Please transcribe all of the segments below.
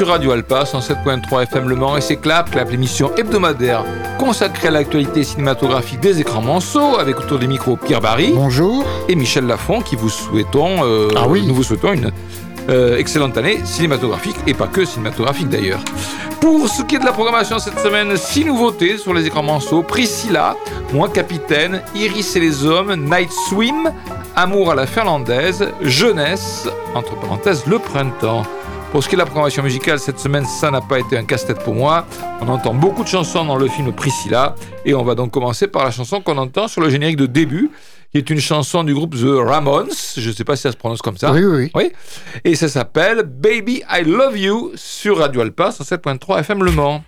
Sur Radio Alpa 107.3 FM Le Mans et c'est Clap, Clap, l'émission hebdomadaire consacrée à l'actualité cinématographique des écrans manceaux avec autour des micros Pierre Barry. Bonjour. Et Michel Lafont qui vous souhaitons, euh, ah oui. nous vous souhaitons une euh, excellente année cinématographique et pas que cinématographique d'ailleurs. Pour ce qui est de la programmation cette semaine, six nouveautés sur les écrans manceaux Priscilla, Moi Capitaine, Iris et les Hommes, Night Swim, Amour à la finlandaise, Jeunesse, entre parenthèses, le printemps. Pour ce qui est de la programmation musicale, cette semaine, ça n'a pas été un casse-tête pour moi. On entend beaucoup de chansons dans le film Priscilla. Et on va donc commencer par la chanson qu'on entend sur le générique de début, qui est une chanson du groupe The Ramones. Je ne sais pas si ça se prononce comme ça. Oui, oui. oui. Et ça s'appelle Baby I Love You sur Radio Alpa 107.3 FM Le Mans.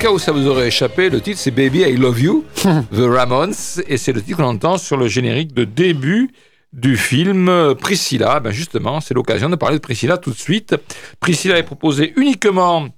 Cas où ça vous aurait échappé, le titre c'est Baby I Love You, The Ramones, et c'est le titre qu'on entend sur le générique de début du film Priscilla. Ben justement, c'est l'occasion de parler de Priscilla tout de suite. Priscilla est proposée uniquement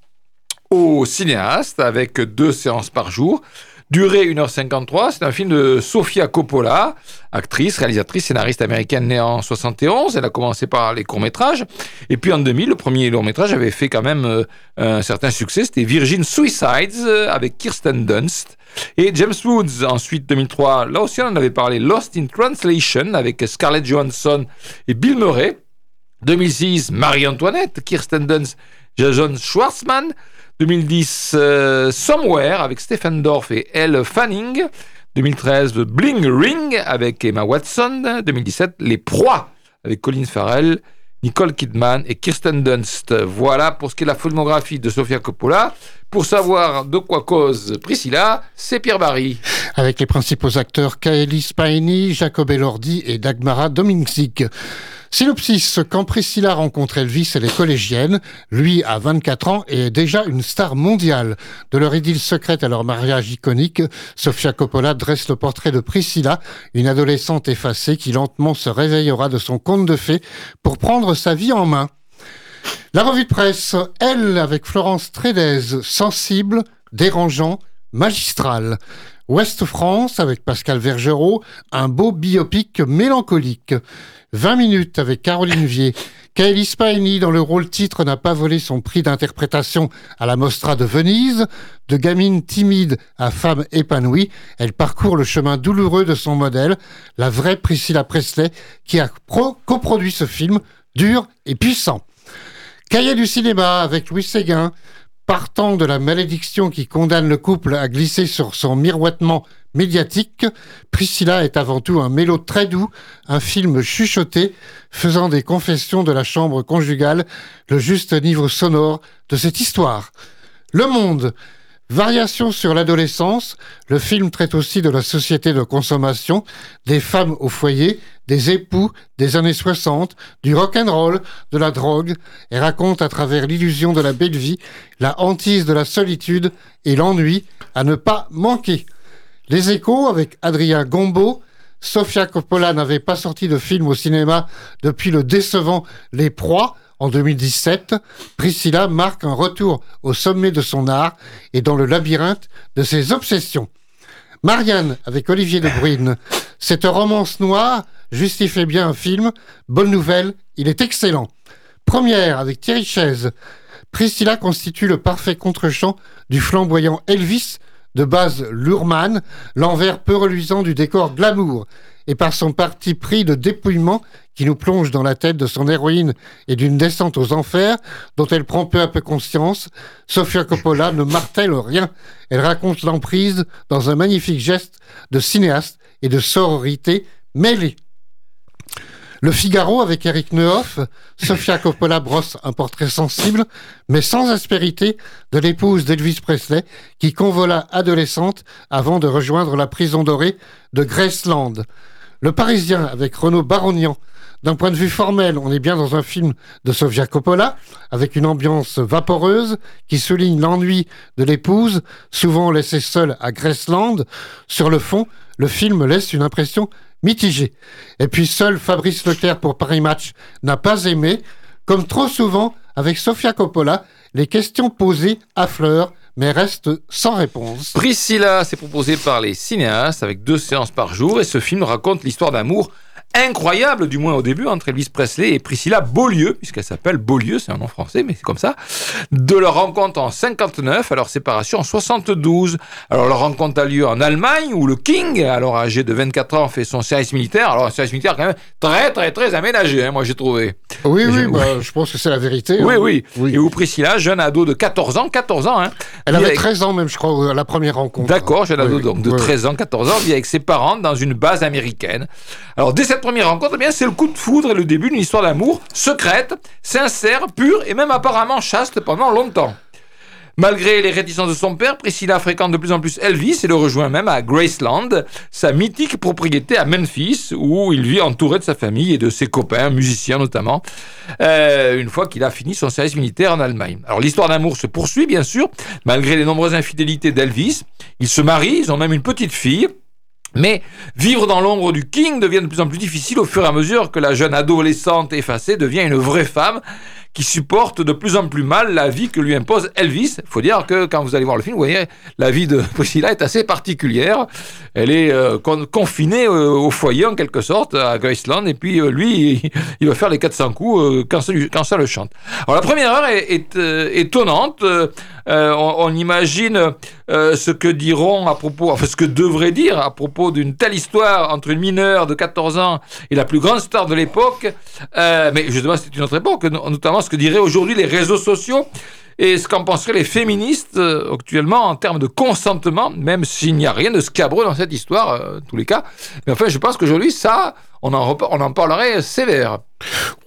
aux cinéastes avec deux séances par jour Durée 1h53, c'est un film de Sofia Coppola, actrice, réalisatrice, scénariste américaine née en 71. Elle a commencé par les courts-métrages. Et puis en 2000, le premier long-métrage avait fait quand même euh, un certain succès. C'était Virgin Suicides euh, avec Kirsten Dunst. Et James Woods, ensuite 2003, là aussi on avait parlé, Lost in Translation avec Scarlett Johansson et Bill Murray. 2006, Marie-Antoinette, Kirsten Dunst, Jason Schwartzman. 2010, euh, Somewhere avec Stephen Dorff et Elle Fanning. 2013, Bling Ring avec Emma Watson. 2017, Les Proies avec Colin Farrell, Nicole Kidman et Kirsten Dunst. Voilà pour ce qui est de la filmographie de Sofia Coppola. Pour savoir de quoi cause Priscilla, c'est Pierre Barry. Avec les principaux acteurs Kaeli Spaini, Jacob Elordi et Dagmara Dominczyk. Synopsis, quand Priscilla rencontre Elvis, elle est collégienne. Lui a 24 ans et est déjà une star mondiale. De leur idylle secrète à leur mariage iconique, Sofia Coppola dresse le portrait de Priscilla, une adolescente effacée qui lentement se réveillera de son conte de fées pour prendre sa vie en main. La revue de presse, elle, avec Florence Trédez, sensible, dérangeant, magistral. Ouest France, avec Pascal Vergerot, un beau biopic mélancolique. 20 minutes avec Caroline Vier. Kaeli Spaini, dans le rôle titre, n'a pas volé son prix d'interprétation à la Mostra de Venise. De gamine timide à femme épanouie, elle parcourt le chemin douloureux de son modèle, la vraie Priscilla Presley, qui a coproduit ce film, dur et puissant. Cahier du cinéma avec Louis Séguin, partant de la malédiction qui condamne le couple à glisser sur son miroitement médiatique, Priscilla est avant tout un mélo très doux, un film chuchoté, faisant des confessions de la chambre conjugale le juste niveau sonore de cette histoire. Le Monde, Variation sur l'adolescence, le film traite aussi de la société de consommation, des femmes au foyer, des époux des années 60, du rock and roll, de la drogue, et raconte à travers l'illusion de la belle vie, la hantise de la solitude et l'ennui à ne pas manquer. Les échos avec Adrien Gombeau, Sofia Coppola n'avait pas sorti de film au cinéma depuis le décevant Les Proies, en 2017, Priscilla marque un retour au sommet de son art et dans le labyrinthe de ses obsessions. Marianne, avec Olivier de Bruyne, cette romance noire justifie bien un film. Bonne nouvelle, il est excellent. Première, avec Thierry Chaise, Priscilla constitue le parfait contre-champ du flamboyant Elvis de base Lurman, l'envers peu reluisant du décor glamour, et par son parti pris de dépouillement qui nous plonge dans la tête de son héroïne et d'une descente aux enfers dont elle prend peu à peu conscience, Sofia Coppola ne martèle rien. Elle raconte l'emprise dans un magnifique geste de cinéaste et de sororité mêlée. Le Figaro avec Eric Nehoff, Sofia Coppola brosse un portrait sensible, mais sans aspérité, de l'épouse d'Elvis Presley, qui convola adolescente avant de rejoindre la prison dorée de Graceland. Le Parisien avec Renaud Barognan. D'un point de vue formel, on est bien dans un film de Sofia Coppola, avec une ambiance vaporeuse qui souligne l'ennui de l'épouse, souvent laissée seule à Graceland. Sur le fond, le film laisse une impression mitigé. Et puis seul Fabrice Leclerc pour Paris Match n'a pas aimé, comme trop souvent avec Sofia Coppola, les questions posées affleurent mais restent sans réponse. Priscilla s'est proposé par les cinéastes avec deux séances par jour et ce film raconte l'histoire d'amour incroyable, du moins au début, entre Elvis Presley et Priscilla Beaulieu, puisqu'elle s'appelle Beaulieu, c'est un nom français, mais c'est comme ça, de leur rencontre en 59 à leur séparation en 72. Alors leur rencontre a lieu en Allemagne, où le King, alors âgé de 24 ans, fait son service militaire. Alors un service militaire quand même très très très aménagé, hein, moi j'ai trouvé. Oui, oui, bah, je pense que c'est la vérité. Oui, oui, oui, Et où Priscilla, jeune ado de 14 ans, 14 ans, hein, Elle avait 13 ans même, je crois, à la première rencontre. D'accord, jeune ado donc de 13 ans, 14 ans, vit avec ses parents dans une base américaine. Alors dès cette première rencontre, eh bien, c'est le coup de foudre et le début d'une histoire d'amour secrète, sincère, pure et même apparemment chaste pendant longtemps. Malgré les réticences de son père, Priscilla fréquente de plus en plus Elvis et le rejoint même à Graceland, sa mythique propriété à Memphis, où il vit entouré de sa famille et de ses copains, musiciens notamment, euh, une fois qu'il a fini son service militaire en Allemagne. Alors l'histoire d'amour se poursuit bien sûr, malgré les nombreuses infidélités d'Elvis. Ils se marient, ils ont même une petite fille. Mais vivre dans l'ombre du King devient de plus en plus difficile au fur et à mesure que la jeune adolescente effacée devient une vraie femme qui supporte de plus en plus mal la vie que lui impose Elvis. Il faut dire que quand vous allez voir le film, vous voyez, la vie de Priscilla est assez particulière. Elle est euh, confinée euh, au foyer en quelque sorte à Graceland et puis euh, lui, il, va faire les 400 coups quand, ça, le chante. Alors la première heure est, étonnante. On, on, imagine ce que diront à propos, enfin ce que devrait dire à propos d'une telle histoire entre une mineure de 14 ans et la plus grande star de l'époque. mais justement, c'est une autre époque, notamment ce que diraient aujourd'hui les réseaux sociaux et ce qu'en penseraient les féministes euh, actuellement en termes de consentement, même s'il n'y a rien de scabreux dans cette histoire, euh, tous les cas. Mais enfin, je pense qu'aujourd'hui, ça, on en, on en parlerait sévère.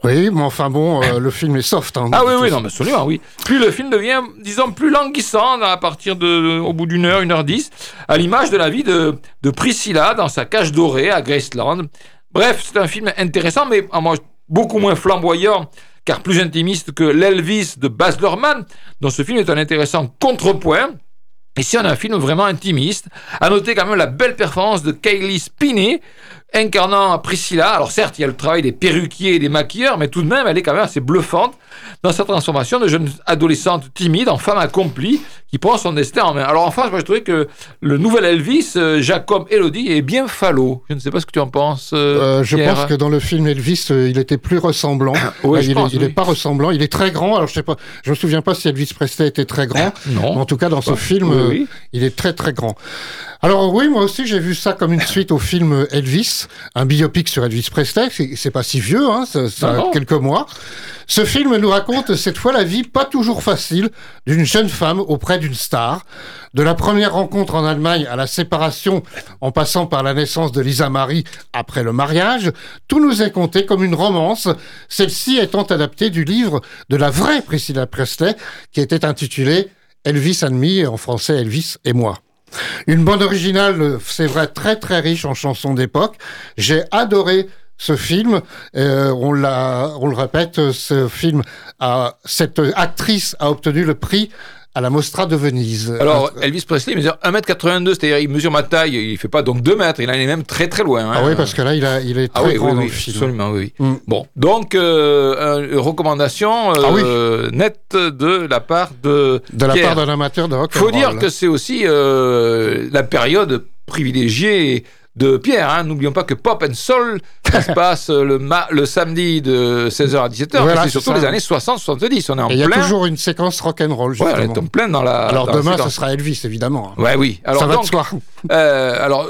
Oui, mais enfin bon, euh, le film est soft. Hein, ah oui, oui, non, mais absolument, oui. Plus le film devient, disons, plus languissant à partir de, au bout d'une heure, une heure dix, à l'image de la vie de, de Priscilla dans sa cage dorée à Graceland. Bref, c'est un film intéressant, mais à moi, beaucoup moins flamboyant car plus intimiste que l'Elvis de Baz Luhrmann, dont ce film est un intéressant contrepoint. Ici, on a un film vraiment intimiste. À noter quand même la belle performance de Kaylee Spinney, incarnant Priscilla. Alors certes, il y a le travail des perruquiers et des maquilleurs, mais tout de même, elle est quand même assez bluffante dans sa transformation de jeune adolescente timide en femme accomplie qui prend son destin en main. Alors en face, moi je trouvais que le nouvel Elvis, euh, Jacob Elodie, est bien falot. Je ne sais pas ce que tu en penses. Euh, euh, je pense que dans le film Elvis, il était plus ressemblant. oui, il n'est pas ressemblant. Il est très grand. Alors je sais pas, je me souviens pas si Elvis Presley était très grand. non. en tout cas, dans ce film, il est très très grand. Alors oui, moi aussi j'ai vu ça comme une suite au film Elvis, un biopic sur Elvis Presley. C'est pas si vieux, hein, ça, ça a quelques mois. Ce film nous raconte cette fois la vie pas toujours facile d'une jeune femme auprès d'une star. De la première rencontre en Allemagne à la séparation, en passant par la naissance de Lisa Marie après le mariage, tout nous est conté comme une romance, celle-ci étant adaptée du livre de la vraie Priscilla Presley, qui était intitulé Elvis and Me, en français Elvis et moi. Une bande originale, c'est vrai, très très riche en chansons d'époque. J'ai adoré ce film, euh, on, le répète, ce film, cette actrice a obtenu le prix à la Mostra de Venise. Alors, Elvis Presley mesure 1m82, c'est-à-dire il mesure ma taille, il fait pas donc 2 mètres, il en est même très très loin. Hein. Ah oui, parce que là, il, a, il est ah très ah oui, grand oui, film. Absolument, oui. Mm. Bon, donc, euh, une recommandation euh, ah nette de la part de De la part d'un amateur de rock Il faut dire que c'est aussi euh, la période privilégiée de Pierre. Hein. N'oublions pas que Pop and Soul, ça se passe le, le samedi de 16h à 17h. c'est surtout les années 60-70. On est en Il y a toujours une séquence rock'n'roll. Ouais, on est en plein dans la. Alors demain, ce sera Elvis, évidemment. Ouais, oui. Alors, ça va de soi. Euh, alors,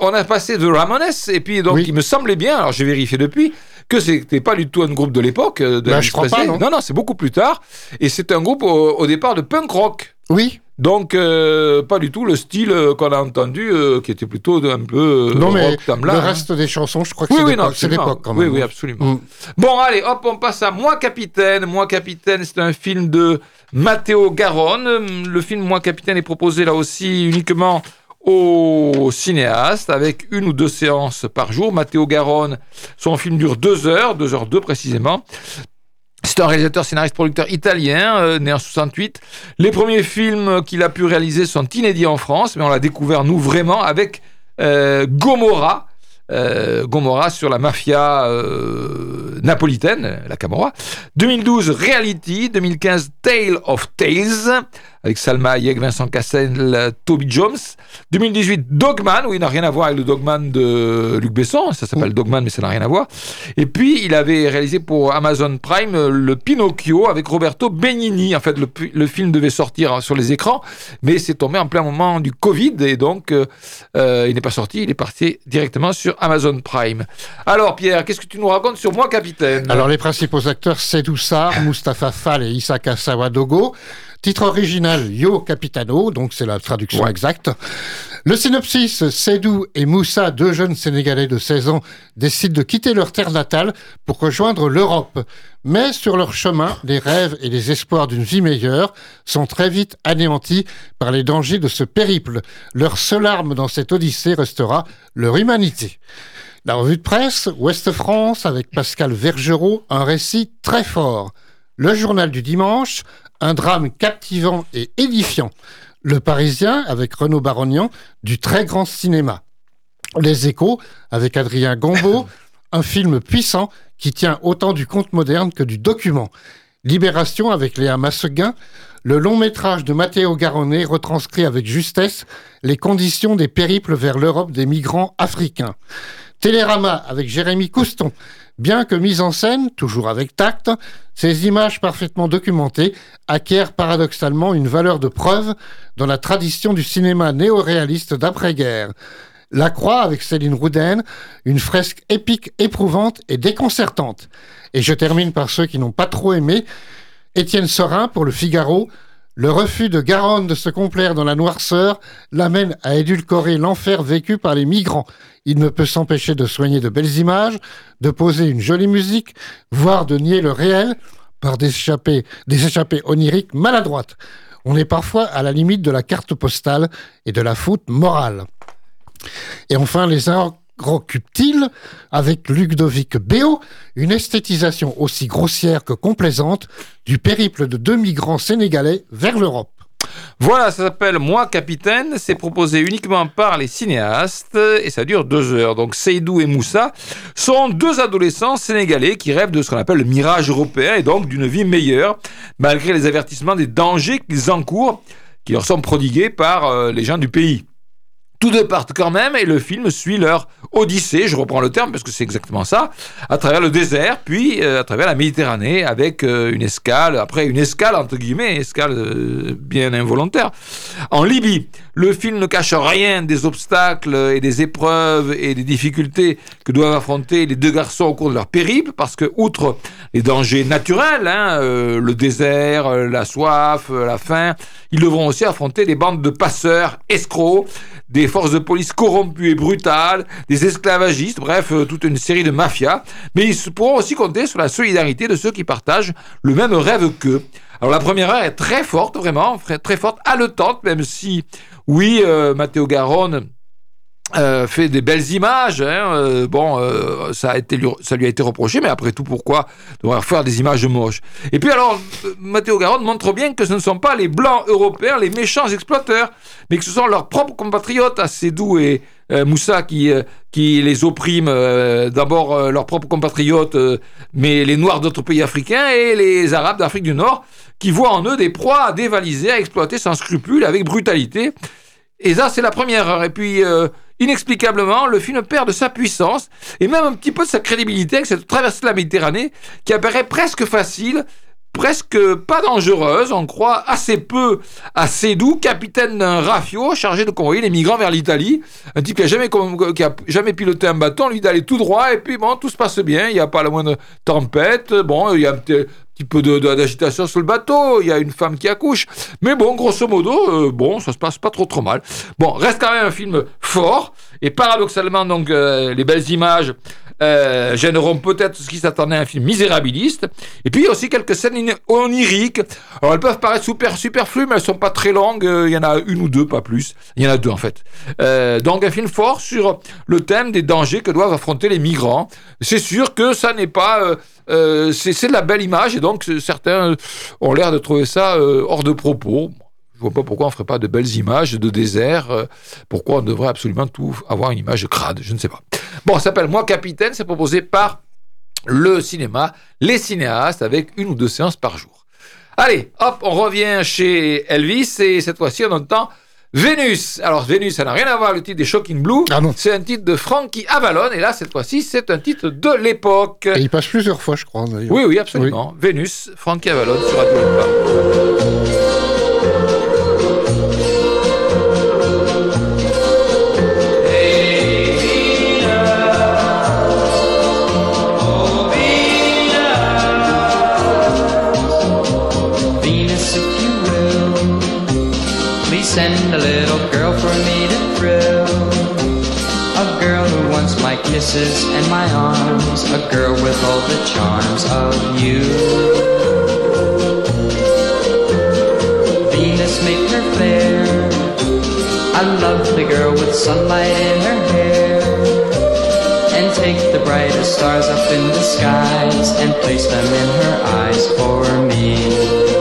on a passé de Ramones, et puis donc il me semblait bien, alors j'ai vérifié depuis, que c'était pas du tout un groupe de l'époque. Euh, bah, je crois pas, non, non, c'est beaucoup plus tard. Et c'est un groupe au, départ de punk rock. Oui. Donc, euh, pas du tout le style euh, qu'on a entendu, qui était plutôt un peu non, mais rock, le hein. reste des chansons, je crois que oui, c'est l'époque quand même. Oui, oui, absolument. Mm. Bon, allez, hop, on passe à Moi Capitaine. Moi Capitaine, c'est un film de Matteo Garonne. Le film Moi Capitaine est proposé là aussi uniquement au cinéaste avec une ou deux séances par jour. Matteo Garonne, son film dure deux heures, deux heures deux précisément. Un réalisateur, scénariste, producteur italien, euh, né en 68. Les premiers films qu'il a pu réaliser sont inédits en France, mais on l'a découvert, nous, vraiment, avec euh, Gomorra, euh, Gomorra sur la mafia euh, napolitaine, la Camorra. 2012, Reality. 2015, Tale of Tales, avec Salma Hayek, Vincent Cassel, Toby Jones. 2018, Dogman, où il n'a rien à voir avec le Dogman de Luc Besson. Ça s'appelle Dogman, mais ça n'a rien à voir. Et puis, il avait réalisé pour Amazon Prime le Pinocchio avec Roberto Benigni. En fait, le, le film devait sortir sur les écrans, mais c'est tombé en plein moment du Covid, et donc euh, il n'est pas sorti. Il est parti directement sur Amazon Prime. Alors, Pierre, qu'est-ce que tu nous racontes sur Moi, Capitaine? Alors, les principaux acteurs, c'est Doussard, Mustapha Fall et Isaka Sawadogo. Titre original, Yo Capitano, donc c'est la traduction exacte. Le synopsis, Sedou et Moussa, deux jeunes Sénégalais de 16 ans, décident de quitter leur terre natale pour rejoindre l'Europe. Mais sur leur chemin, les rêves et les espoirs d'une vie meilleure sont très vite anéantis par les dangers de ce périple. Leur seule arme dans cette odyssée restera leur humanité. La revue de presse, Ouest France, avec Pascal Vergerot, un récit très fort. Le journal du dimanche, un drame captivant et édifiant. Le Parisien, avec Renaud Barognan, du très grand cinéma. Les Échos, avec Adrien Gombeau, un film puissant qui tient autant du conte moderne que du document. Libération avec Léa Masseguin, le long métrage de Matteo Garonnet retranscrit avec justesse les conditions des périples vers l'Europe des migrants africains. Télérama avec Jérémy Couston. Bien que mise en scène, toujours avec tact, ces images parfaitement documentées acquièrent paradoxalement une valeur de preuve dans la tradition du cinéma néo-réaliste d'après-guerre. La Croix avec Céline Rouden, une fresque épique, éprouvante et déconcertante. Et je termine par ceux qui n'ont pas trop aimé. Étienne Sorin pour le Figaro, le refus de Garonne de se complaire dans la noirceur l'amène à édulcorer l'enfer vécu par les migrants. Il ne peut s'empêcher de soigner de belles images, de poser une jolie musique, voire de nier le réel par des échappées, oniriques maladroites. On est parfois à la limite de la carte postale et de la faute morale. Et enfin, les agrocultiles, avec Ludovic Béot, une esthétisation aussi grossière que complaisante du périple de deux migrants sénégalais vers l'Europe. Voilà, ça s'appelle Moi Capitaine. C'est proposé uniquement par les cinéastes et ça dure deux heures. Donc Seydou et Moussa sont deux adolescents sénégalais qui rêvent de ce qu'on appelle le mirage européen et donc d'une vie meilleure, malgré les avertissements des dangers qu'ils encourent, qui leur sont prodigués par euh, les gens du pays. Tous deux partent quand même et le film suit leur odyssée, je reprends le terme parce que c'est exactement ça, à travers le désert, puis euh, à travers la Méditerranée avec euh, une escale, après une escale entre guillemets, escale euh, bien involontaire, en Libye. Le film ne cache rien des obstacles et des épreuves et des difficultés que doivent affronter les deux garçons au cours de leur périple, parce que outre les dangers naturels, hein, le désert, la soif, la faim, ils devront aussi affronter des bandes de passeurs, escrocs, des forces de police corrompues et brutales, des esclavagistes, bref, euh, toute une série de mafias. Mais ils pourront aussi compter sur la solidarité de ceux qui partagent le même rêve qu'eux. Alors la première heure est très forte, vraiment, très forte, haletante, même si, oui, euh, Matteo Garonne euh, fait des belles images. Hein, euh, bon, euh, ça, a été, ça lui a été reproché, mais après tout, pourquoi devoir faire des images moches? Et puis alors, Matteo Garonne montre bien que ce ne sont pas les blancs européens les méchants exploiteurs, mais que ce sont leurs propres compatriotes, Assedou et Moussa, qui, qui les oppriment. D'abord leurs propres compatriotes, mais les Noirs d'autres pays africains et les Arabes d'Afrique du Nord, qui voient en eux des proies à dévaliser, à exploiter sans scrupule, avec brutalité. Et ça, c'est la première. Et puis, inexplicablement, le film perd de sa puissance et même un petit peu de sa crédibilité avec cette traversée de la Méditerranée qui apparaît presque facile, presque pas dangereuse. On croit assez peu à doux capitaine d'un rafio chargé de convoyer les migrants vers l'Italie. Un type qui a jamais, qui jamais piloté un bâton, lui d'aller tout droit et puis bon, tout se passe bien. Il n'y a pas la moindre tempête. Bon, il y a petit peu d'agitation sur le bateau, il y a une femme qui accouche. Mais bon, grosso modo, euh, bon, ça se passe pas trop trop mal. Bon, reste quand même un film fort. Et paradoxalement, donc, euh, les belles images euh, gêneront peut-être ce qui s'attendait à un film misérabiliste. Et puis, il y a aussi quelques scènes oniriques. Alors, elles peuvent paraître super, superflues, mais elles sont pas très longues. Il y en a une ou deux, pas plus. Il y en a deux, en fait. donc, un film fort sur le thème des dangers que doivent affronter les migrants. C'est sûr que ça n'est pas... Euh, c'est de la belle image et donc certains ont l'air de trouver ça euh, hors de propos. Je vois pas pourquoi on ferait pas de belles images de désert. Euh, pourquoi on devrait absolument tout avoir une image crade Je ne sais pas. Bon, ça s'appelle Moi Capitaine. C'est proposé par le cinéma, les cinéastes, avec une ou deux séances par jour. Allez, hop, on revient chez Elvis et cette fois-ci on entend Vénus. Alors Vénus, ça n'a rien à voir avec le titre des Shocking Blue. Ah c'est un titre de Frankie Avalon et là cette fois-ci c'est un titre de l'époque. Et il passe plusieurs fois, je crois. Oui, oui, absolument. Vénus, Frankie Avalon sur Radio send a little girl for me to thrill. A girl who wants my kisses and my arms. A girl with all the charms of you. Venus made her fair. A lovely girl with sunlight in her hair. And take the brightest stars up in the skies and place them in her eyes for me.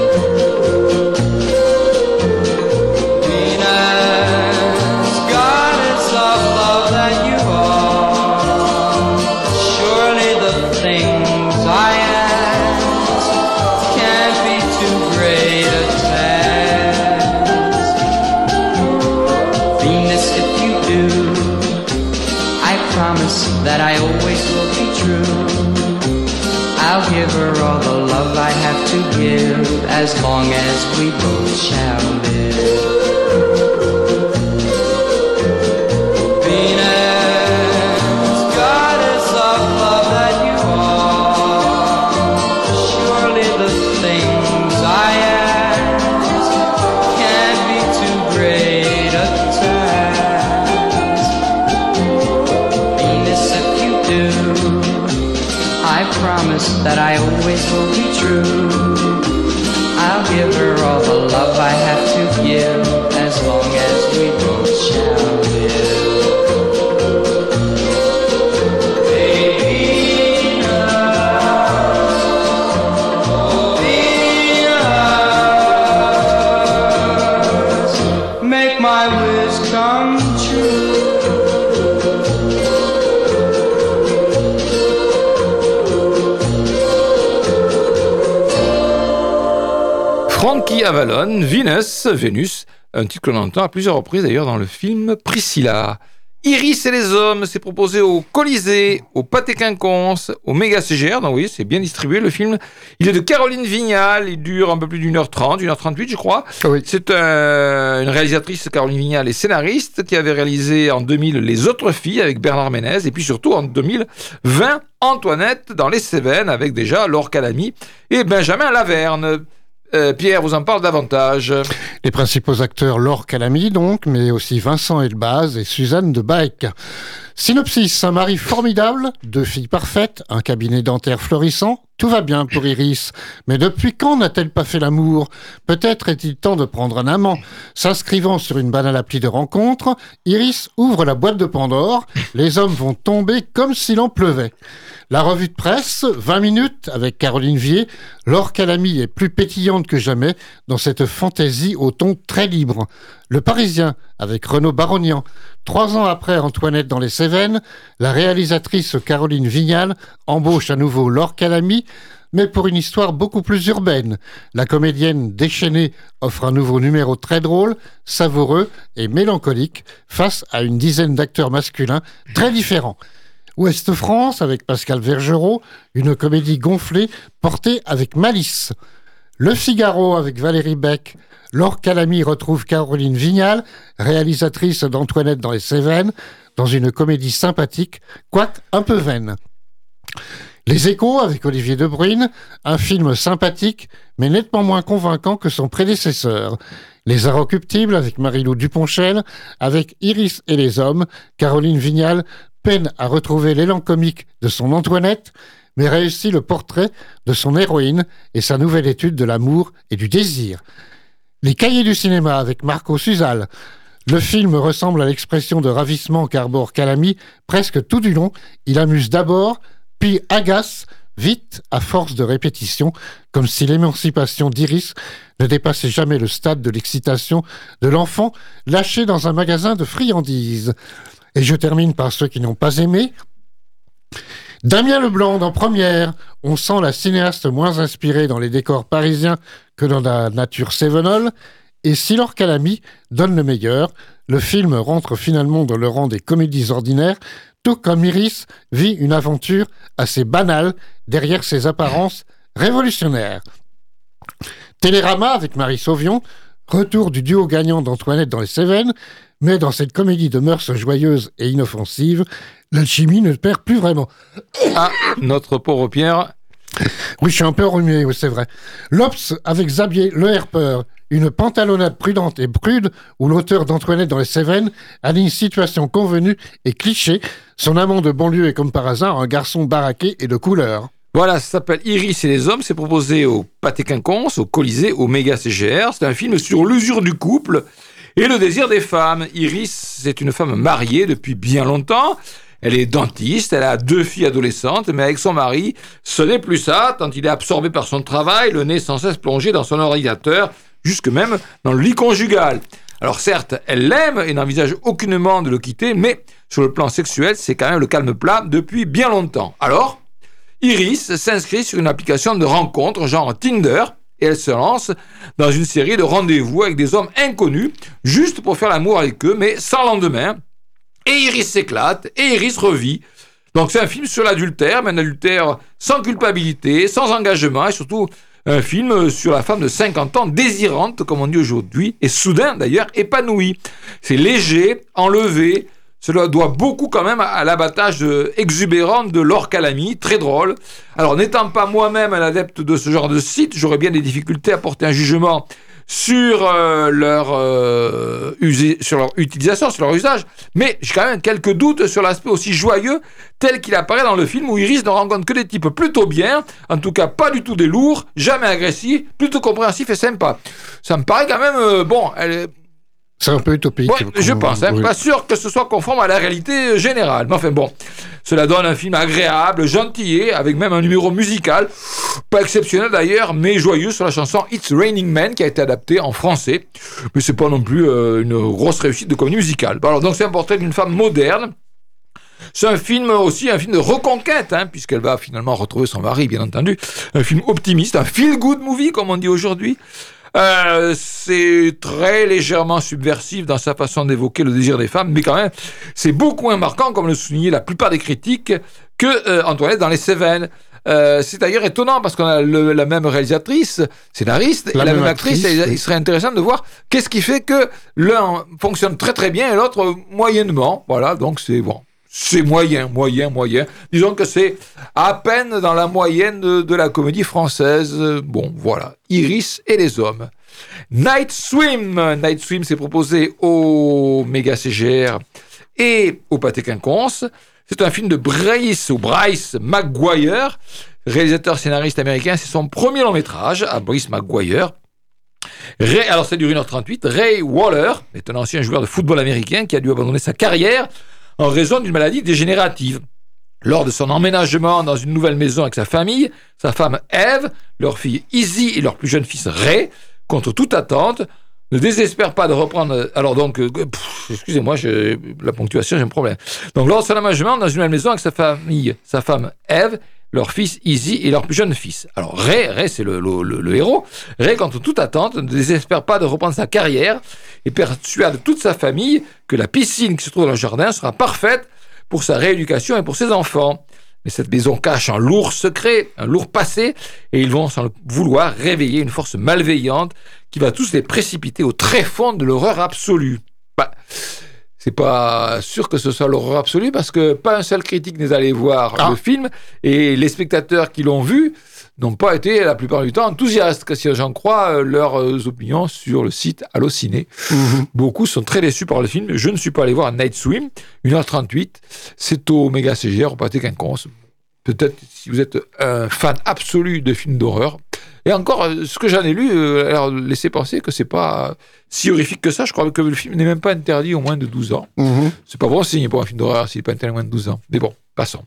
As long as we both shall Frankie Avalon, Venus, Vénus, un titre que l'on entend à plusieurs reprises d'ailleurs dans le film Priscilla. Iris et les hommes, c'est proposé au Colisée, au Pâté Quinconce, au Méga CGR, donc oui, c'est bien distribué le film. Il est de Caroline Vignal, il dure un peu plus d'une heure trente, une heure trente-huit je crois. Oui. C'est un- une réalisatrice, Caroline Vignal, et scénariste, qui avait réalisé en 2000 Les Autres Filles avec Bernard Ménez, et puis surtout en 2020 Antoinette dans les Cévennes avec déjà Laure Calamy et Benjamin Laverne. Euh, Pierre vous en parle davantage. Les principaux acteurs, Laure Calamy donc, mais aussi Vincent Elbaz et Suzanne de Baek. Synopsis, un mari formidable, deux filles parfaites, un cabinet dentaire florissant, tout va bien pour Iris. Mais depuis quand n'a-t-elle pas fait l'amour? Peut-être est-il temps de prendre un amant. S'inscrivant sur une banale appli de rencontre, Iris ouvre la boîte de Pandore, les hommes vont tomber comme s'il en pleuvait. La revue de presse, 20 minutes avec Caroline Vier, Laure Calamy est plus pétillante que jamais dans cette fantaisie au ton très libre. Le Parisien avec Renaud Barognan. Trois ans après Antoinette dans les Cévennes, la réalisatrice Caroline Vignal embauche à nouveau Laure Calamy, mais pour une histoire beaucoup plus urbaine. La comédienne déchaînée offre un nouveau numéro très drôle, savoureux et mélancolique face à une dizaine d'acteurs masculins très différents. Ouest France avec Pascal Vergerot, une comédie gonflée portée avec malice. Le Figaro avec Valérie Beck. Laure Calamy retrouve Caroline Vignal, réalisatrice d'Antoinette dans les Cévennes, dans une comédie sympathique, quoique un peu vaine. Les Échos avec Olivier De Bruyne, un film sympathique, mais nettement moins convaincant que son prédécesseur. Les Inrecuptibles avec Marie-Lou Duponchel, avec Iris et les hommes, Caroline Vignal peine à retrouver l'élan comique de son Antoinette, mais réussit le portrait de son héroïne et sa nouvelle étude de l'amour et du désir. Les cahiers du cinéma avec Marco Suzal. Le film ressemble à l'expression de ravissement qu'arbore Calamy presque tout du long. Il amuse d'abord, puis agace vite à force de répétition, comme si l'émancipation d'Iris ne dépassait jamais le stade de l'excitation de l'enfant lâché dans un magasin de friandises. Et je termine par ceux qui n'ont pas aimé. Damien Leblanc en première, on sent la cinéaste moins inspirée dans les décors parisiens que dans la nature sévenole, et Silor Calamy donne le meilleur. Le film rentre finalement dans le rang des comédies ordinaires, tout comme Iris vit une aventure assez banale derrière ses apparences révolutionnaires. Télérama avec Marie Sauvion, retour du duo gagnant d'Antoinette dans les Cévennes, mais dans cette comédie de mœurs joyeuse et inoffensive, l'alchimie ne perd plus vraiment. Ah, notre pauvre Pierre. Oui, je suis un peu enrhumé, oui, c'est vrai. L'Obs avec Xavier Le Herpeur, une pantalonnade prudente et prude où l'auteur d'Antoinette dans les Cévennes aligne situation convenue et cliché. Son amant de banlieue est comme par hasard un garçon baraqué et de couleur. Voilà, ça s'appelle Iris et les hommes. C'est proposé au Pâté Quinconce, au Colisée, au Méga CGR. C'est un film sur l'usure du couple et le désir des femmes. Iris, c'est une femme mariée depuis bien longtemps. Elle est dentiste, elle a deux filles adolescentes, mais avec son mari, ce n'est plus ça, tant il est absorbé par son travail, le nez sans cesse plongé dans son ordinateur, jusque même dans le lit conjugal. Alors certes, elle l'aime et n'envisage aucunement de le quitter, mais sur le plan sexuel, c'est quand même le calme plat depuis bien longtemps. Alors, Iris s'inscrit sur une application de rencontre genre Tinder et elle se lance dans une série de rendez-vous avec des hommes inconnus juste pour faire l'amour avec eux, mais sans lendemain. et Iris s'éclate, et Iris revit. Donc c'est un film sur l'adultère, mais un adultère sans culpabilité, sans engagement, et surtout un film sur la femme de 50 ans, désirante, comme on dit aujourd'hui, et soudain d'ailleurs épanouie. C'est léger, enlevé, cela doit beaucoup quand même à l'abattage exubérant de Laure Calamy, très drôle. Alors n'étant pas moi-même un adepte de ce genre de site, j'aurais bien des difficultés à porter un jugement sur, euh, leur, euh, leur utilisation, sur leur usage, mais j'ai quand même quelques doutes sur l'aspect aussi joyeux tel qu'il apparaît dans le film où Iris ne rencontre que des types plutôt bien, en tout cas pas du tout des lourds, jamais agressifs, plutôt compréhensifs et sympas. Ça me paraît quand même, euh, bon, c'est un peu utopique. je pense, hein, pas sûr que ce soit conforme à la réalité générale. Mais enfin bon, cela donne un film agréable, gentil, avec même un numéro musical, pas exceptionnel d'ailleurs, mais joyeux sur la chanson It's Raining Men qui a été adaptée en français. Mais c'est pas non plus euh, une grosse réussite de comédie musicale. Alors donc c'est un portrait d'une femme moderne. C'est un film aussi, un film de reconquête, hein, puisqu'elle va finalement retrouver son mari, bien entendu. Un film optimiste, un feel-good movie, comme on dit aujourd'hui. Euh, c'est très légèrement subversif dans sa façon d'évoquer le désir des femmes, mais quand même, c'est beaucoup moins marquant, comme le soulignaient la plupart des critiques, que euh, Antoinette dans Les Cévennes. Euh, c'est d'ailleurs étonnant parce qu'on a la même réalisatrice, scénariste, et la même, actrice. il serait intéressant de voir qu'est-ce qui fait que l'un fonctionne très très bien et l'autre moyennement. Voilà, donc c'est bon. C'est moyen, moyen, moyen. Disons que c'est à peine dans la moyenne de, la comédie française. Bon, voilà. Iris et les hommes. Night Swim. Night Swim s'est proposé au Méga CGR et au Pâté Quinconce. C'est un film de Bryce ou Bryce McGuire, réalisateur scénariste américain. C'est son premier long métrage à Bryce McGuire. Ray, alors ça dure 1h38. Ray Waller est un ancien joueur de football américain qui a dû abandonner sa carrière en raison d'une maladie dégénérative. Lors de son emménagement dans une nouvelle maison avec sa famille, sa femme Eve, leur fille Izzy et leur plus jeune fils Ray, contre toute attente, ne désespèrent pas de reprendre. Alors donc, euh, excusez-moi, la ponctuation, j'ai un problème. Donc lors de son emménagement dans une nouvelle maison avec sa famille, sa femme Eve, leur fils Izzy et leur plus jeune fils. Alors Ray, Ray c'est le, le, héros, Ray, contre toute attente, ne désespère pas de reprendre sa carrière et persuade toute sa famille que la piscine qui se trouve dans le jardin sera parfaite pour sa rééducation et pour ses enfants. Mais cette maison cache un lourd secret, un lourd passé, et ils vont sans le vouloir réveiller une force malveillante qui va tous les précipiter au très fond de l'horreur absolue. Bah, c'est pas sûr que ce soit l'horreur absolue parce que pas un seul critique n'est allé voir ah. le film et les spectateurs qui l'ont vu n'ont pas été la plupart du temps enthousiastes, si j'en crois euh, leurs euh, opinions sur le site Allociné. Mhm. Beaucoup sont très déçus par le film. Je ne suis pas allé voir Night Swim, 1h38. C'est au Méga CGR, au Pâté Quinconce. Peut-être si vous êtes un fan absolu de films d'horreur. Et encore, euh, ce que j'en ai lu, alors laissez penser que c'est pas si horrifique que ça. Je crois que le film n'est même pas interdit au moins de 12 ans. Mhm. C'est pas bon signe pour un film d'horreur s'il n'est pas interdit au moins de 12 ans. Mais bon, passons.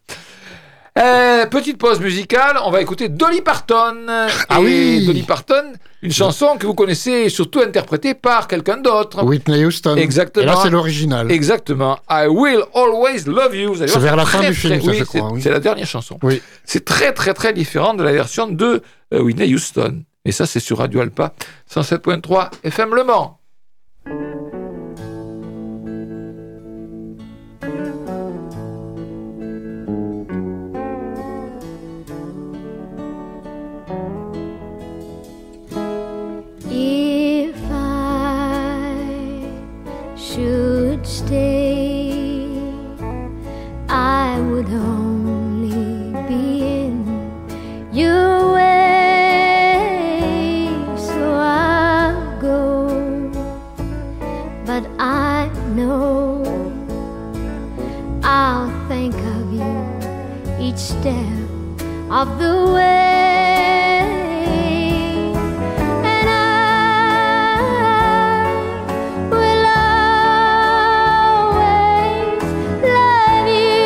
Euh, petite pause musicale, on va écouter Dolly Parton. Ah oui Dolly Parton, une chanson que vous connaissez surtout interprétée par quelqu'un d'autre. Whitney Houston. Exactement. Et là, c'est l'original. Exactement. I Will Always Love You. C'est vers la fin du film, ça, je crois. C'est la dernière chanson. Oui. C'est très, très, très différent de la version de euh, Whitney Houston. Et ça, c'est sur Radio Alpa 107.3 FM Le Mans. of the way. And I will always love you.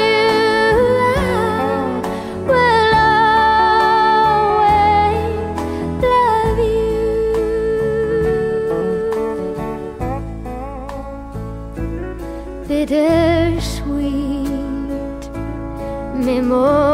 I will always love you. Bittersweet memory.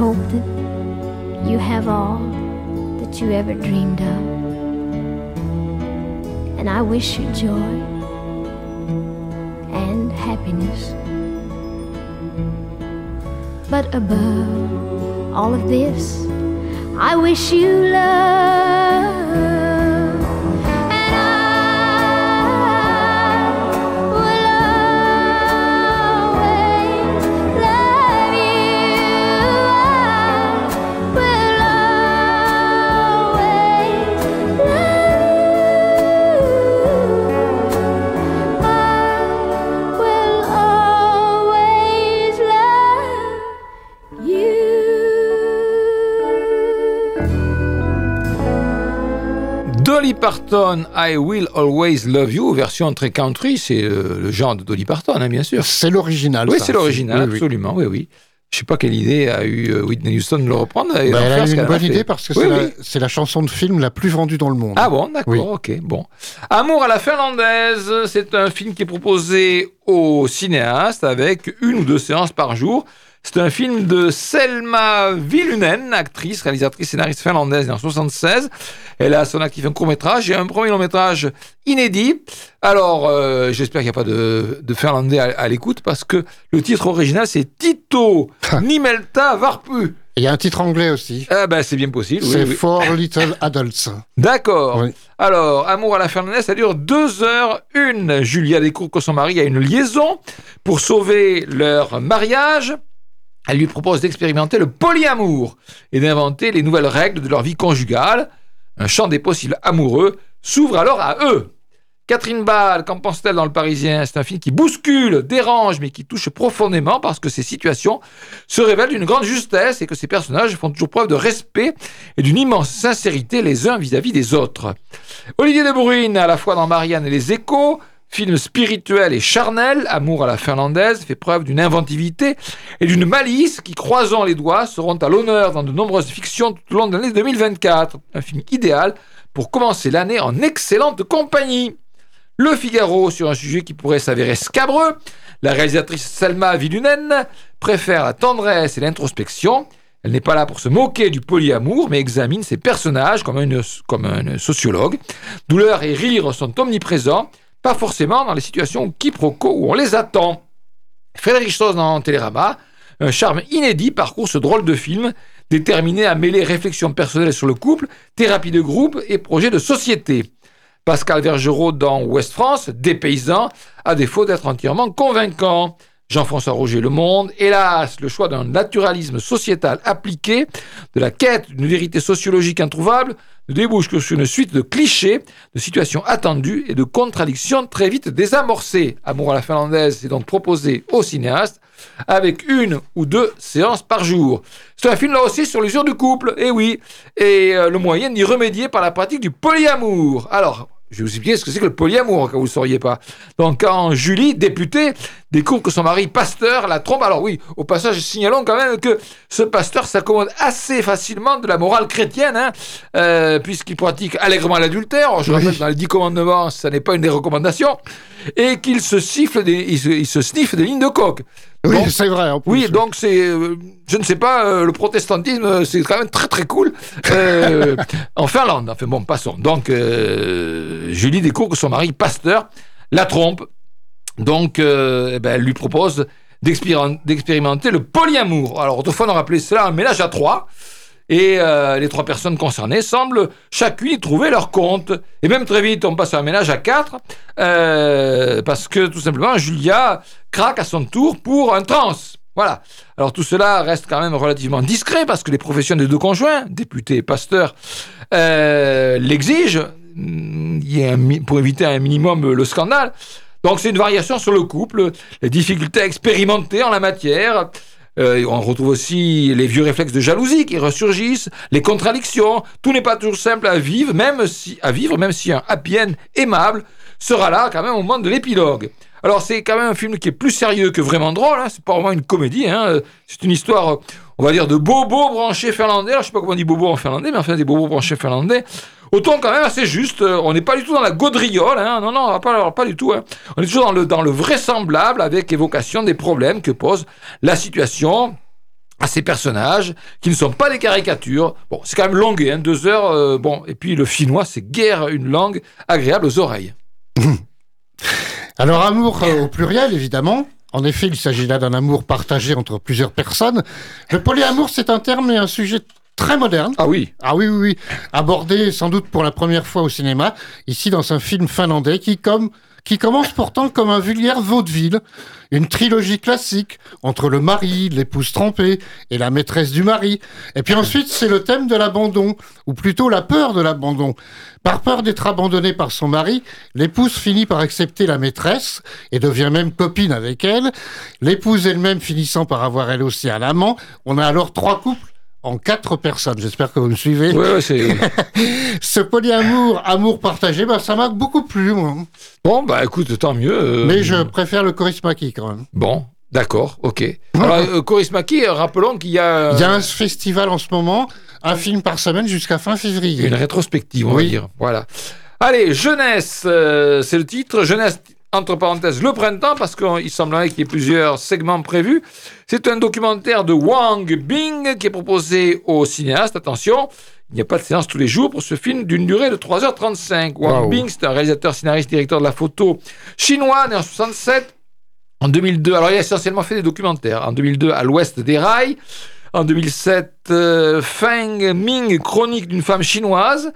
Hope that you have all that you ever dreamed of. And I wish you joy and happiness. But above all of this, I wish you love. Parton, I Will Always Love You, version très country, c'est euh, le genre de Dolly Parton, hein, bien sûr. C'est l'original. Oui, c'est l'original, Oui, absolument, oui, oui. Je sais pas quelle idée a eu euh, Whitney Houston de le reprendre. Bah, elle a eu une bonne idée parce que Oui, c'est oui. la- chanson de film la plus vendue dans le monde. Ah bon, d'accord, Oui. ok, bon. Amour à la finlandaise, c'est un film qui est proposé aux cinéastes avec une ou deux séances par jour. C'est un film de Selma Vilunen, actrice, réalisatrice, scénariste finlandaise en 76. Elle a son actif un court-métrage et un premier long-métrage inédit. Alors, euh, j'espère qu'il n'y a pas de, de finlandais à, à l'écoute parce que le titre original, c'est Tito Nimelta Varpu. Et Il y a un titre anglais aussi. Ah ben, c'est bien possible. oui, c'est oui. For Little Adults. D'accord. Oui. Alors, Amour à la finlandaise, ça dure deux heures une. Julia découvre que son mari a une liaison. Pour sauver leur mariage, elle lui propose d'expérimenter le polyamour et d'inventer les nouvelles règles de leur vie conjugale. Un champ des possibles amoureux s'ouvre alors à eux. Catherine Ball, qu'en pense-t-elle dans Le Parisien? C'est un film qui bouscule, dérange, mais qui touche profondément parce que ces situations se révèlent d'une grande justesse et que ces personnages font toujours preuve de respect et d'une immense sincérité les uns vis-à-vis des autres. Olivier de Bruyne, à la fois dans Marianne et les Échos, film spirituel et charnel, Amour à la finlandaise, fait preuve d'une inventivité et d'une malice qui, croisant les doigts, seront à l'honneur dans de nombreuses fictions tout au long de l'année 2024. Un film idéal pour commencer l'année en excellente compagnie. Le Figaro sur un sujet qui pourrait s'avérer scabreux. La réalisatrice Selma Vilunen préfère la tendresse et l'introspection. Elle n'est pas là pour se moquer du polyamour, mais examine ses personnages comme, comme un sociologue. Douleur et rire sont omniprésents, pas forcément dans les situations quiproquos où on les attend. Frédéric Stoss dans Télérama, un charme inédit parcourt ce drôle de film, déterminé à mêler réflexion personnelle sur le couple, thérapie de groupe et projet de société. Pascal Vergerot dans Ouest France, des paysans, à défaut d'être entièrement convaincant. Jean-François Roger Le Monde, hélas, le choix d'un naturalisme sociétal appliqué, de la quête d'une vérité sociologique introuvable, ne débouche que sur une suite de clichés, de situations attendues et de contradictions très vite désamorcées. Amour à la finlandaise est donc proposé aux cinéastes avec une ou deux séances par jour. C'est un film là aussi sur l'usure du couple, et oui, et euh, le moyen d'y remédier par la pratique du polyamour. Alors, je vais vous expliquer ce que c'est que le polyamour, quand vous ne sauriez pas. Donc, quand Julie, députée, découvre que son mari, pasteur, la trompe, alors oui, au passage, signalons quand même que ce pasteur s'accommode assez facilement de la morale chrétienne, hein, euh, puisqu'il pratique allègrement l'adultère. Je Oui. rappelle, dans les dix commandements, ça n'est pas une des recommandations, et qu'il se siffle des, il se, il se sniffe des lignes de coke. Oui, c'est vrai. En plus. oui, donc c'est, euh, je ne sais pas, euh, le protestantisme, euh, c'est quand même très très cool euh, en Finlande. Enfin bon, passons. Donc, Julie découvre que son mari, pasteur, la trompe. Donc, eh ben, elle lui propose d'expéri- d'expérimenter le polyamour. Alors, autrefois, on rappelait cela un ménage à trois. Et les trois personnes concernées semblent chacune y trouver leur compte. Et même très vite, on passe à un ménage à quatre, parce que tout simplement, Julia craque à son tour pour un trans. Voilà. Alors tout cela reste quand même relativement discret, parce que les professions des deux conjoints, députés et pasteurs, euh, l'exigent. mm, pour éviter un minimum le scandale. Donc c'est une variation sur le couple, les difficultés à expérimenter en la matière. Euh, on retrouve aussi les vieux réflexes de jalousie qui ressurgissent, les contradictions. Tout n'est pas toujours simple à vivre, même si à vivre, même si un happy aimable sera là quand même au moment de l'épilogue. Alors c'est quand même un film qui est plus sérieux que vraiment drôle. Hein. C'est pas vraiment une comédie. Hein. C'est une histoire, on va dire, de bobos branchés finlandais. Alors, je sais pas comment on dit bobo en finlandais, mais enfin des bobos branchés finlandais. Autant quand même assez juste. Euh, On n'est pas du tout dans la gaudriole. Hein. Non, non, pas, pas du tout. On est toujours dans le, dans le vraisemblable avec évocation des problèmes que pose la situation à ces personnages qui ne sont pas des caricatures. Bon, c'est quand même longué, deux heures. euh, bon, et puis le finnois, c'est guère une langue agréable aux oreilles. Alors amour euh, au pluriel, évidemment. En effet, il s'agit là d'un amour partagé entre plusieurs personnes. Le polyamour, c'est un terme et un sujet très moderne. Ah oui, Ah oui, oui, oui. Abordé sans doute pour la première fois au cinéma, ici dans un film finlandais qui, comme, qui commence pourtant comme un vulgaire vaudeville. Une trilogie classique entre le mari, l'épouse trompée et la maîtresse du mari. Et puis ensuite, c'est le thème de l'abandon, ou plutôt la peur de l'abandon. Par peur d'être abandonnée par son mari, l'épouse finit par accepter la maîtresse et devient même copine avec elle. L'épouse elle-même finissant par avoir elle aussi un amant. On a alors trois couples en quatre personnes. J'espère que vous me suivez. ouais, ouais, c'est... Ce polyamour, amour partagé, bah, ça m'a beaucoup plu, moi. bon, bah écoute, tant mieux. euh, Mais je préfère le chorismaki quand même. Bon, d'accord, ok. Alors, euh, Korismaki, euh, rappelons qu'il y a, Il y a un festival en ce moment, un film par semaine jusqu'à fin février. une rétrospective, on va Oui. dire. Voilà. Allez, jeunesse, euh, c'est le titre. Jeunesse, entre parenthèses, le printemps, parce qu'il semblerait qu'il y ait plusieurs segments prévus. C'est un documentaire de Wang Bing qui est proposé aux cinéastes. Attention, il n'y a pas de séance tous les jours pour ce film d'une durée de 3h35. Wang. Bing, c'est un réalisateur, scénariste, directeur de la photo chinois, né en 67. En 2002, alors il a essentiellement fait des documentaires. En 2002, à l'ouest des rails. En 2007, euh, Feng Ming, chronique d'une femme chinoise.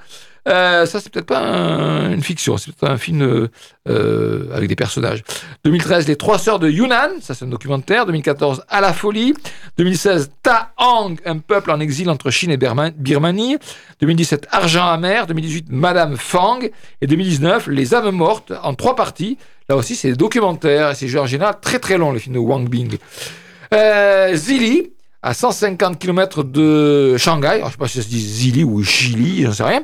Euh, ça, c'est peut-être pas un- une fiction, c'est peut-être un film euh, euh, avec des personnages. 2013, Les Trois Sœurs de Yunnan, ça c'est un documentaire. 2014, À la folie. 2016, Ta Hang, un peuple en exil entre Chine et Birma- Birmanie. 2017, Argent amer. 2018, Madame Fang. Et 2019, Les âmes mortes, en trois parties. Là aussi, c'est des documentaires c'est en général très très long, le film de Wang Bing. Euh, Zili, à 150 km de Shanghai, je ne sais pas si ça se dit Zili ou Chili, j'en sais rien.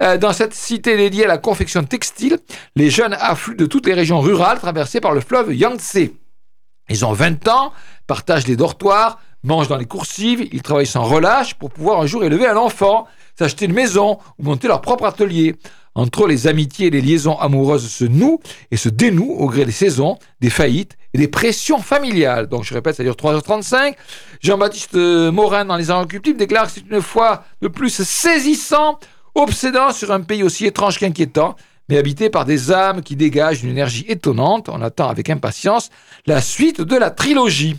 Euh, dans cette cité dédiée à la confection textile, les jeunes affluent de toutes les régions rurales traversées par le fleuve Yangtze. Ils ont 20 ans, partagent les dortoirs, mangent dans les coursives, ils travaillent sans relâche pour pouvoir un jour élever un enfant, s'acheter une maison ou monter leur propre atelier. Entre les amitiés et les liaisons amoureuses se nouent et se dénouent au gré des saisons, des faillites et des pressions familiales. Donc je répète, ça dure 3h35. Jean-Baptiste euh, Morin dans Les Inrecuptibles déclare que c'est une fois de plus saisissant, obsédant sur un pays aussi étrange qu'inquiétant, mais habité par des âmes qui dégagent une énergie étonnante. On attend avec impatience la suite de la trilogie.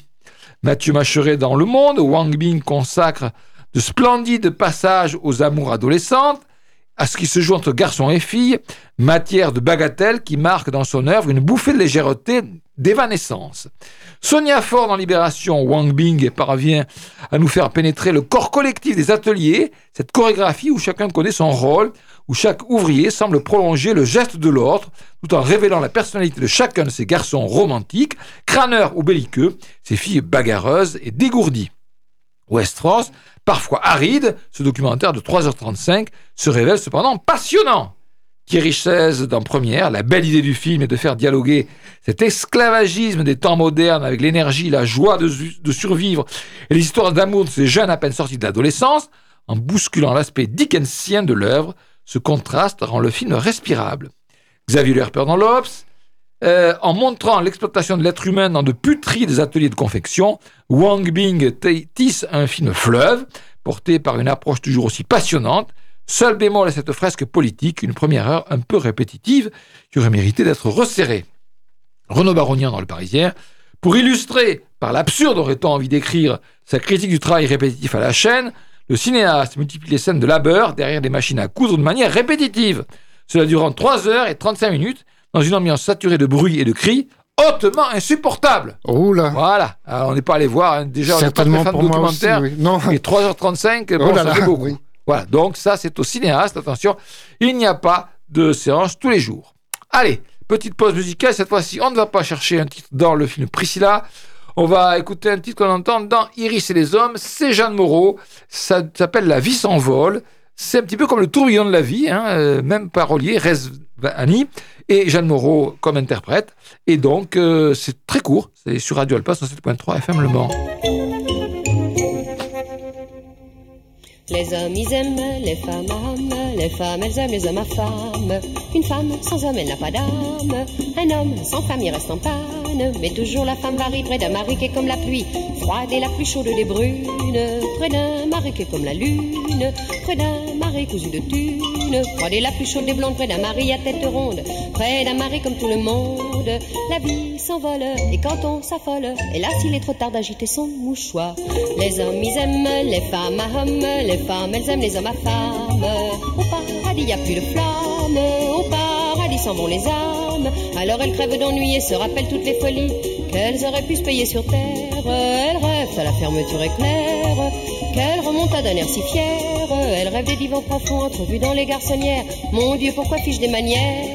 Mathieu Macheret dans Le Monde, Wang Bing consacre de splendides passages aux amours adolescentes, à ce qui se joue entre garçons et filles, matière de bagatelle qui marque dans son œuvre une bouffée de légèreté d'évanescence. Sonia Ford dans Libération, Wang Bing parvient à nous faire pénétrer le corps collectif des ateliers, cette chorégraphie où chacun connaît son rôle, où chaque ouvrier semble prolonger le geste de l'autre, tout en révélant la personnalité de chacun de ces garçons romantiques, crâneurs ou belliqueux, ces filles bagarreuses et dégourdies. West France, parfois aride, ce documentaire de 3h35 se révèle cependant passionnant. Thierry Chaise dans Première, la belle idée du film est de faire dialoguer cet esclavagisme des temps modernes avec l'énergie, la joie de, de survivre et les histoires d'amour de ces jeunes à peine sortis de l'adolescence, en bousculant l'aspect dickensien de l'œuvre. Ce contraste rend le film respirable. Xavier Lerper dans l'Obs, euh, en montrant l'exploitation de l'être humain dans de puteries des ateliers de confection, Wang Bing tisse un film fleuve, porté par une approche toujours aussi passionnante. Seul bémol à cette fresque politique, une première heure un peu répétitive, qui aurait mérité d'être resserrée. Renaud Barognan dans Le Parisien, pour illustrer, par l'absurde aurait-on envie d'écrire, sa critique du travail répétitif à la chaîne, le cinéaste multiplie les scènes de labeur derrière des machines à coudre de manière répétitive. Cela durant 3 heures et 35 minutes, dans une ambiance saturée de bruit et de cris, hautement insupportable. Là Voilà, Alors, on n'est pas allé voir, hein. déjà on n'est pas très Certainement fan de pour moi aussi, documentaire, oui. Non, et 3h35, bon, Oh là ça là, fait beaucoup. oui. Voilà, donc ça c'est au cinéaste, attention, il n'y a pas de séance tous les jours. Allez, petite pause musicale. Cette fois-ci, on ne va pas chercher un titre dans le film Priscilla. On va écouter un titre qu'on entend dans Iris et les hommes. C'est Jeanne Moreau. Ça s'appelle La vie s'envole. C'est un petit peu comme le tourbillon de la vie, hein, euh, même parolier, Annie et Jeanne Moreau comme interprète. Et donc, euh, c'est très court. C'est sur Radio Alpa 107.3 FM Le Mans. Les hommes, ils aiment les femmes Les femmes, elles aiment les hommes à femmes. Une femme sans homme, elle n'a pas d'âme. Un homme sans femme, il reste en panne. Mais toujours la femme varie près d'un mari qui est comme la pluie, froide et la plus chaude des brunes. Près d'un mari qui est comme la lune. Près d'un mari cousu de Froide et la plus chaude des blondes. Près d'un mari à tête ronde. Près d'un mari comme tout le monde. La vie s'envole et quand on s'affole, hélas, il est trop tard d'agiter son mouchoir. Les hommes, ils aiment les femmes à hommes. Les femmes, elles aiment les hommes à femmes. Au paradis, y a plus de flammes. Au paradis s'en vont les âmes. Alors elles crèvent d'ennui et se rappellent toutes les folies qu'elles auraient pu se payer sur terre. Elles rêvent à la fermeture éclair. Qu'elles remontent à d'un air si fier. Elles rêvent des divans profonds entrevus dans les garçonnières. Mon Dieu, pourquoi fiche des manières?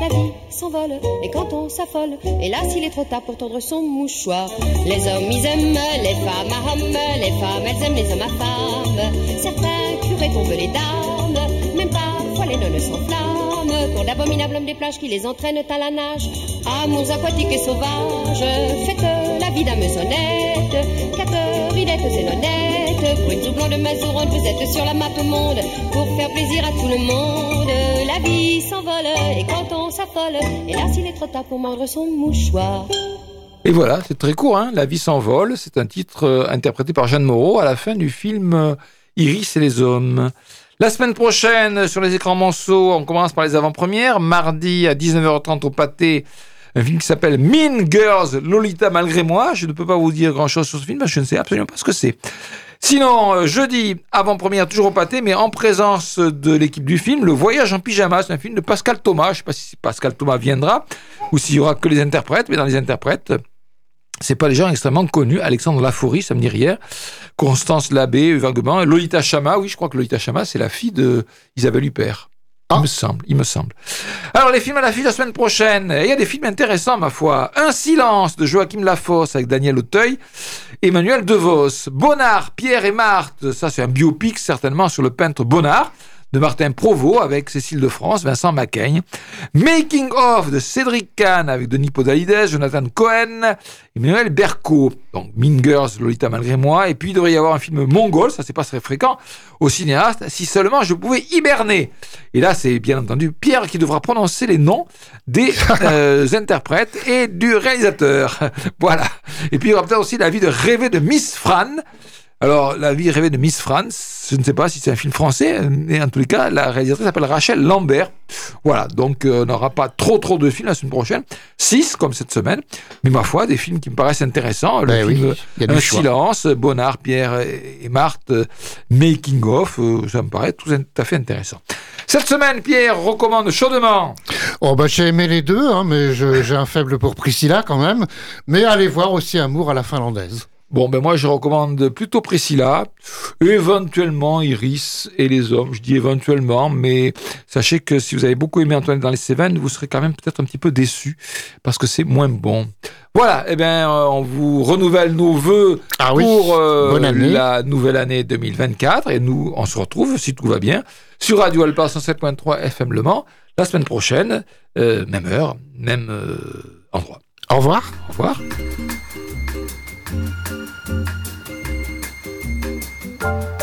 La vie s'envole et quand on s'affole, hélas, il est trop tard pour tendre son mouchoir. Les hommes, ils aiment les femmes à hommes. Les femmes, elles aiment les hommes à femmes. Certains curés tombent les dames. Même parfois les nonnes s'enflamment pour d'abominables hommes des plages qui les entraînent à la nage. Amours aquatiques et sauvages, faites la vie d'âmes honnêtes. Catherine et honnêtes de vous êtes sur la map monde pour faire plaisir à tout le monde. La vie s'envole et quand on s'affole, hélas il est trop tard pour mordre son mouchoir. Et voilà, c'est très court, hein La vie s'envole, c'est un titre euh, interprété par Jeanne Moreau à la fin du film euh, Iris et les hommes. La semaine prochaine, sur les écrans Monceau, on commence par les avant-premières. Mardi à 19h30 au pâté, un film qui s'appelle Mean Girls, Lolita malgré moi. Je ne peux pas vous dire grand-chose sur ce film parce que je ne sais absolument pas ce que c'est. Sinon, euh, jeudi, avant-première, toujours au pâté, mais en présence de l'équipe du film, Le Voyage en pyjama, c'est un film de Pascal Thomas. Je ne sais pas si Pascal Thomas viendra ou s'il y aura que les interprètes, mais dans les interprètes, c'est pas des gens extrêmement connus. Alexandre Laforie, ça me dit rien. Constance Labbé, vaguement. Lolita Chama, oui, je crois que Lolita Chama, c'est la fille de Isabelle Huppert. Il ah. me semble, il me semble. Alors, les films à la file la semaine prochaine. Il y a des films intéressants, ma foi. Un silence de Joachim Lafosse avec Daniel Auteuil. Emmanuel DeVos. Bonnard, Pierre et Marthe. Ça, c'est un biopic, certainement, sur le peintre Bonnard de Martin Provost avec Cécile de France, Vincent Macaigne. Making of de Cédric Kahn avec Denis Podalides, Jonathan Cohen, Emmanuel Berco. Donc Mean Girls, Lolita malgré moi. Et puis il devrait y avoir un film mongol, ça c'est pas très fréquent, au cinéaste, si seulement je pouvais hiberner. Et là c'est bien entendu Pierre qui devra prononcer les noms des euh, interprètes et du réalisateur. voilà. Et puis il y aura peut-être aussi la vie de rêver de Miss Fran. Alors, La vie rêvée de Miss France, je ne sais pas si c'est un film français, mais en tous les cas, la réalisatrice s'appelle Rachel Lambert. Voilà, donc euh, on n'aura pas trop trop de films la semaine prochaine. Six, comme cette semaine, mais ma foi, des films qui me paraissent intéressants. Le ben film Un silence, Bonnard, Pierre et Marthe, Making of, euh, ça me paraît tout à fait intéressant. Cette semaine, Pierre recommande chaudement. Oh bah j'ai aimé les deux, hein, mais j'ai un faible pour Priscilla quand même. Mais allez voir aussi Amour à la finlandaise. Bon, ben moi, je recommande plutôt Priscilla, éventuellement Iris et les hommes. Je dis éventuellement, mais sachez que si vous avez beaucoup aimé Antoine dans les Cévennes, vous serez quand même peut-être un petit peu déçu parce que c'est moins bon. Voilà, eh bien, euh, on vous renouvelle nos voeux ah pour euh, la nouvelle année 2024 et nous, on se retrouve, si tout va bien, sur Radio Alpa 107.3 FM Le Mans la semaine prochaine, euh, même heure, même endroit. Au revoir. Au revoir. Thank you.